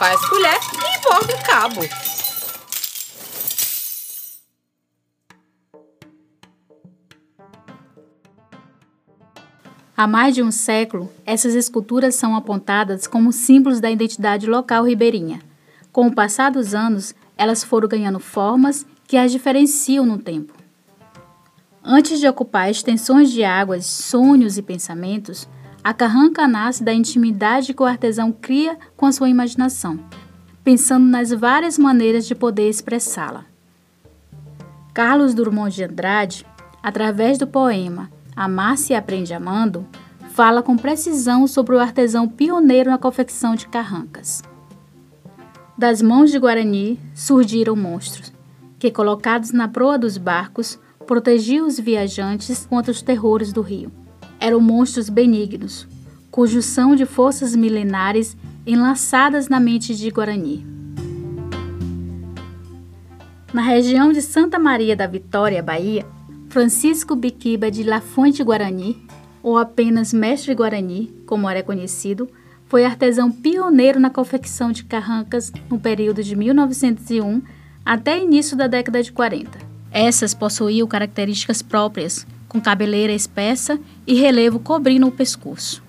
faz colher e borda o cabo. Há mais de um século, essas esculturas são apontadas como símbolos da identidade local ribeirinha. Com o passar dos anos, elas foram ganhando formas que as diferenciam no tempo. Antes de ocupar extensões de águas, sonhos e pensamentos, a carranca nasce da intimidade que o artesão cria com a sua imaginação, pensando nas várias maneiras de poder expressá-la. Carlos Drummond de Andrade, através do poema Amar-se aprende amando, fala com precisão sobre o artesão pioneiro na confecção de carrancas. Das mãos de Guarani surgiram monstros, que, colocados na proa dos barcos, protegiam os viajantes contra os terrores do rio. Eram monstros benignos, são de forças milenares enlaçadas na mente de Guarani. Na região de Santa Maria da Vitória, Bahia, Francisco Biquiba de Lafonte Guarani, ou apenas Mestre Guarani, como era conhecido, foi artesão pioneiro na confecção de carrancas no período de 1901 até início da década de 40. Essas possuíam características próprias, com cabeleira espessa e relevo cobrindo o pescoço.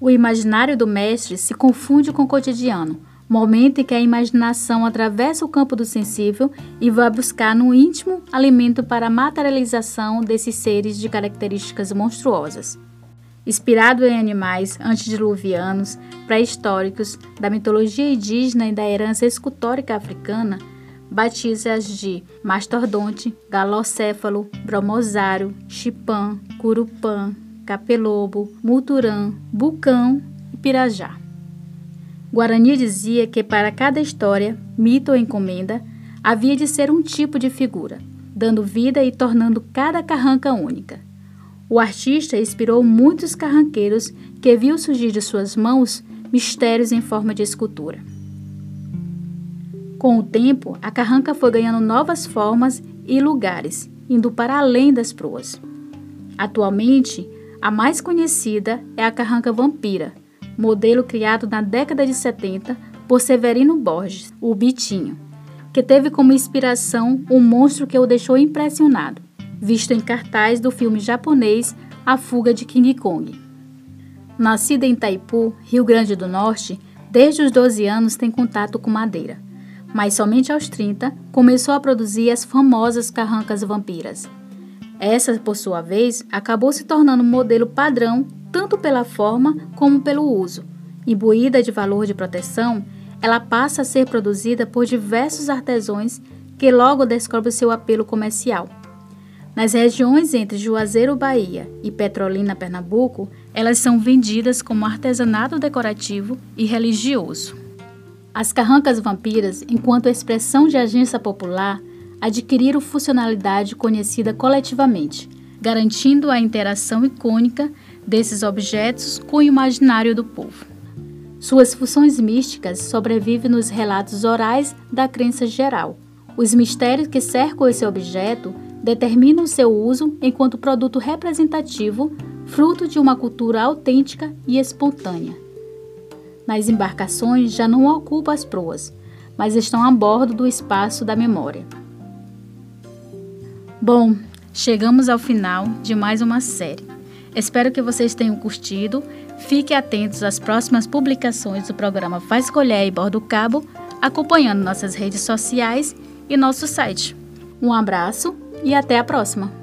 O imaginário do mestre se confunde com o cotidiano, momento em que a imaginação atravessa o campo do sensível e vai buscar no íntimo alimento para a materialização desses seres de características monstruosas. Inspirado em animais antediluvianos, pré-históricos, da mitologia indígena e da herança escultórica africana, batiza-as de mastordonte, galocéfalo, bromosário, chipã, curupã, capelobo, muturã, bucão e pirajá. Guarani dizia que para cada história, mito ou encomenda, havia de ser um tipo de figura, dando vida e tornando cada carranca única. O artista inspirou muitos carranqueiros que viu surgir de suas mãos mistérios em forma de escultura. Com o tempo, a carranca foi ganhando novas formas e lugares, indo para além das proas. Atualmente, a mais conhecida é a carranca vampira, modelo criado na década de 70 por Severino Borges, o Bitinho, que teve como inspiração um monstro que o deixou impressionado, visto em cartaz do filme japonês A Fuga de King Kong. Nascida em Itaipu, Rio Grande do Norte, desde os 12 anos tem contato com madeira, mas somente aos 30 começou a produzir as famosas carrancas vampiras. Essa, por sua vez, acabou se tornando um modelo padrão tanto pela forma como pelo uso. Imbuída de valor de proteção, ela passa a ser produzida por diversos artesãos que logo descobrem seu apelo comercial. Nas regiões entre Juazeiro, Bahia e Petrolina, Pernambuco, elas são vendidas como artesanato decorativo e religioso. As carrancas vampiras, enquanto expressão de agência popular, adquiriram funcionalidade conhecida coletivamente, garantindo a interação icônica desses objetos com o imaginário do povo. Suas funções místicas sobrevivem nos relatos orais da crença geral. Os mistérios que cercam esse objeto determinam seu uso enquanto produto representativo, fruto de uma cultura autêntica e espontânea. Nas embarcações já não ocupam as proas, mas estão a bordo do espaço da memória. Bom, chegamos ao final de mais uma série. Espero que vocês tenham curtido. Fiquem atentos às próximas publicações do programa Faz Colher e Bordo Cabo, acompanhando nossas redes sociais e nosso site. Um abraço e até a próxima!